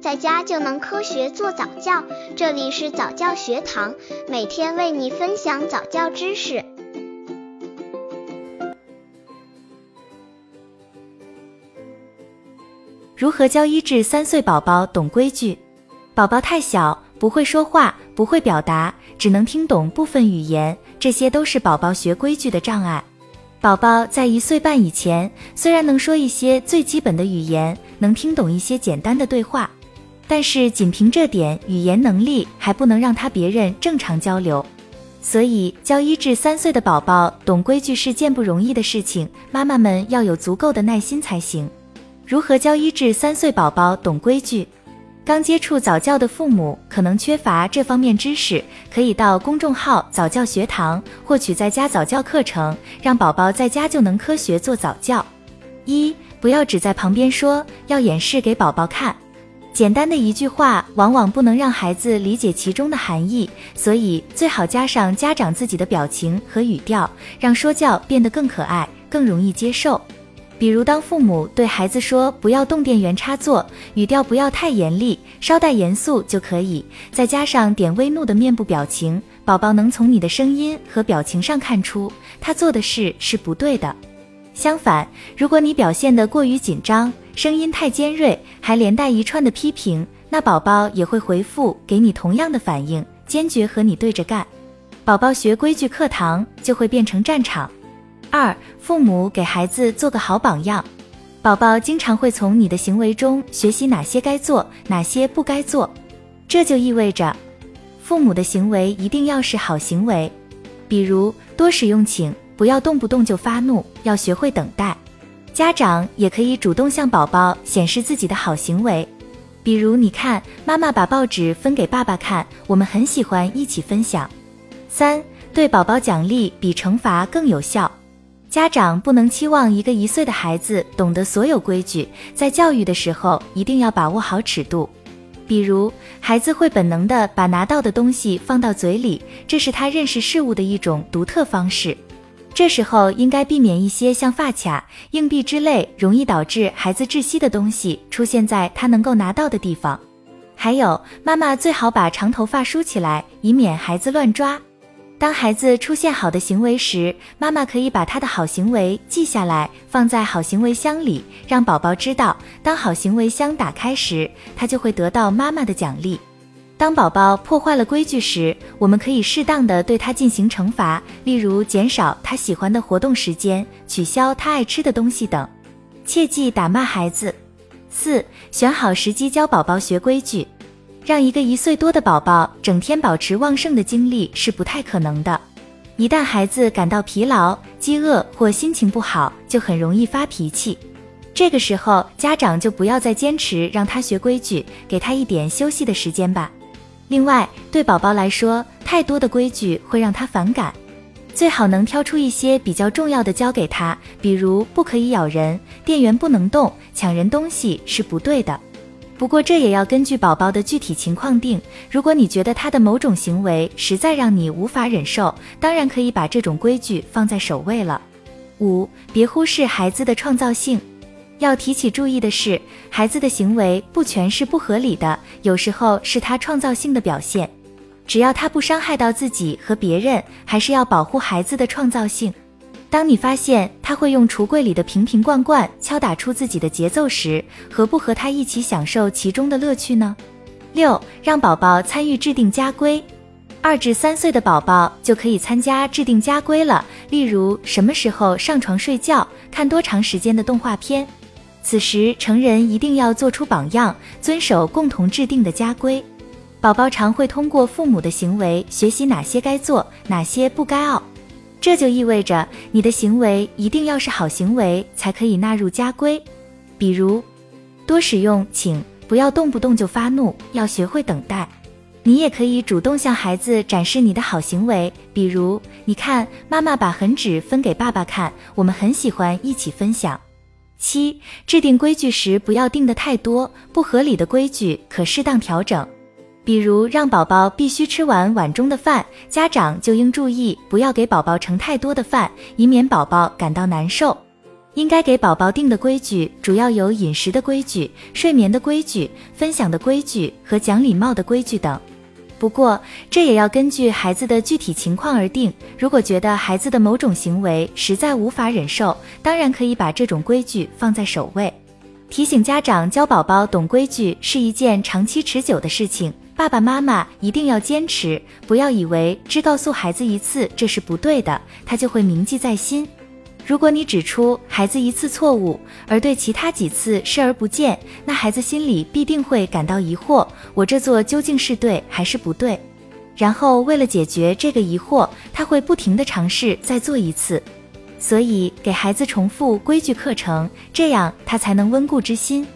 在家就能科学做早教。这里是早教学堂，每天为你分享早教知识。如何教一至三岁宝宝懂规矩？宝宝太小，不会说话，不会表达，只能听懂部分语言，这些都是宝宝学规矩的障碍。宝宝在一岁半以前，虽然能说一些最基本的语言，能听懂一些简单的对话，但是仅凭这点语言能力还不能让他别人正常交流。所以教一至三岁的宝宝懂规矩是件不容易的事情，妈妈们要有足够的耐心才行。如何教一至三岁宝宝懂规矩？刚接触早教的父母可能缺乏这方面知识，可以到公众号早教学堂获取在家早教课程，让宝宝在家就能科学做早教。一，不要只在旁边说，要演示给宝宝看。简单的一句话，往往不能让孩子理解其中的含义，所以最好加上家长自己的表情和语调，让说教变得更可爱，更容易接受。比如，当父母对孩子说“不要动电源插座”，语调不要太严厉，稍带严肃就可以，再加上点微怒的面部表情，宝宝能从你的声音和表情上看出他做的事是不对的。相反，如果你表现得过于紧张，声音太尖锐，还连带一串的批评，那宝宝也会回复给你同样的反应，坚决和你对着干。宝宝学规矩课堂就会变成战场。二，父母给孩子做个好榜样，宝宝经常会从你的行为中学习哪些该做，哪些不该做。这就意味着，父母的行为一定要是好行为，比如多使用请，不要动不动就发怒，要学会等待。家长也可以主动向宝宝显示自己的好行为，比如你看，妈妈把报纸分给爸爸看，我们很喜欢一起分享。三，对宝宝奖励比惩罚更有效。家长不能期望一个一岁的孩子懂得所有规矩，在教育的时候一定要把握好尺度。比如，孩子会本能的把拿到的东西放到嘴里，这是他认识事物的一种独特方式。这时候应该避免一些像发卡、硬币之类容易导致孩子窒息的东西出现在他能够拿到的地方。还有，妈妈最好把长头发梳起来，以免孩子乱抓。当孩子出现好的行为时，妈妈可以把他的好行为记下来，放在好行为箱里，让宝宝知道，当好行为箱打开时，他就会得到妈妈的奖励。当宝宝破坏了规矩时，我们可以适当的对他进行惩罚，例如减少他喜欢的活动时间，取消他爱吃的东西等。切忌打骂孩子。四，选好时机教宝宝学规矩。让一个一岁多的宝宝整天保持旺盛的精力是不太可能的。一旦孩子感到疲劳、饥饿或心情不好，就很容易发脾气。这个时候，家长就不要再坚持让他学规矩，给他一点休息的时间吧。另外，对宝宝来说，太多的规矩会让他反感，最好能挑出一些比较重要的教给他，比如不可以咬人，电源不能动，抢人东西是不对的。不过这也要根据宝宝的具体情况定。如果你觉得他的某种行为实在让你无法忍受，当然可以把这种规矩放在首位了。五，别忽视孩子的创造性。要提起注意的是，孩子的行为不全是不合理的，有时候是他创造性的表现。只要他不伤害到自己和别人，还是要保护孩子的创造性。当你发现他会用橱柜里的瓶瓶罐罐敲打出自己的节奏时，何不和他一起享受其中的乐趣呢？六，让宝宝参与制定家规。二至三岁的宝宝就可以参加制定家规了，例如什么时候上床睡觉，看多长时间的动画片。此时成人一定要做出榜样，遵守共同制定的家规。宝宝常会通过父母的行为学习哪些该做，哪些不该傲。这就意味着你的行为一定要是好行为，才可以纳入家规。比如，多使用请，不要动不动就发怒，要学会等待。你也可以主动向孩子展示你的好行为，比如，你看，妈妈把痕纸分给爸爸看，我们很喜欢一起分享。七，制定规矩时不要定的太多，不合理的规矩可适当调整。比如让宝宝必须吃完碗中的饭，家长就应注意不要给宝宝盛太多的饭，以免宝宝感到难受。应该给宝宝定的规矩主要有饮食的规矩、睡眠的规矩、分享的规矩和讲礼貌的规矩等。不过，这也要根据孩子的具体情况而定。如果觉得孩子的某种行为实在无法忍受，当然可以把这种规矩放在首位。提醒家长教宝宝懂规矩是一件长期持久的事情，爸爸妈妈一定要坚持，不要以为只告诉孩子一次这是不对的，他就会铭记在心。如果你指出孩子一次错误，而对其他几次视而不见，那孩子心里必定会感到疑惑：我这做究竟是对还是不对？然后为了解决这个疑惑，他会不停地尝试再做一次。所以给孩子重复规矩课程，这样他才能温故知新。